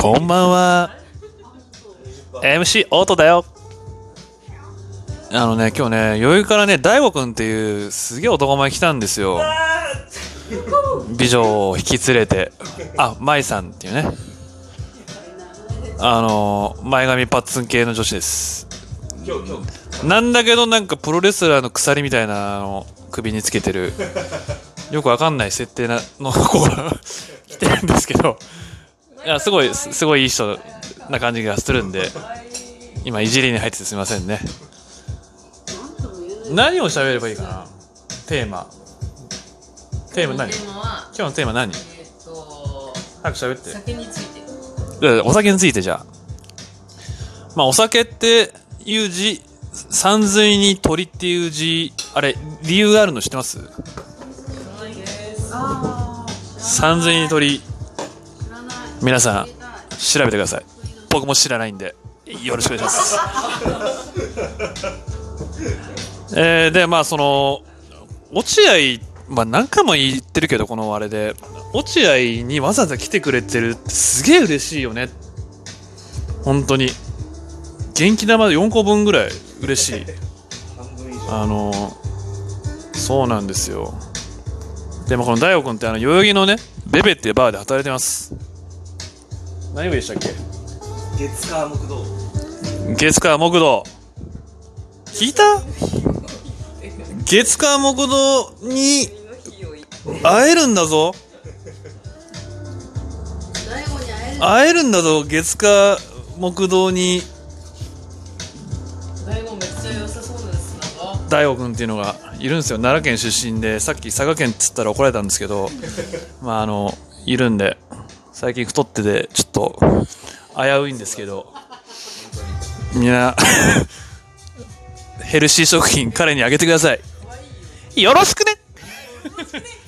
こんばんは。MC オートだよ。あのね今日ね余裕からね大悟くんっていうすげえ男前来たんですよ。美女を引き連れて。あ舞さんっていうね。あの前髪パッツン系の女子です。なんだけどなんかプロレスラーの鎖みたいなのを首につけてる。よくわかんない設定なの子が来てるんですけどいやすごいすすごいいい人な感じがするんで今いじりに入っててすみませんね。何を喋ればいいかな？テーマ。テーマ何？今日のテーマ何？えー早く喋って。酒について。でお酒についてじゃあ。まあお酒っていう字三髄に鳥っていう字あれ理由があるの知ってます？ないです。三髄に鳥皆さん調べてください。僕も知らないんでよろしくお願いします。えー、でまあその落合まあ何回も言ってるけどこのあれで。落合にわざわざ来てくれてるってすげえ嬉しいよね。本当に。元気玉4個分ぐらい嬉しい。あのそうなんですよ。でもこの大悟君ってあの代々木のねベベっていうバーで働いてます何部でしたっけ？月火木道。月火木道。聞いた？月火木道に会えるんだぞ。会えるんだぞ月火木道に。大悟君っていうのがいるんですよ。奈良県出身でさっき佐賀県っつったら怒られたんですけどまああのいるんで最近太っててちょっと危ういんですけど。みんなヘルシー食品彼にあげてください。よろしくね。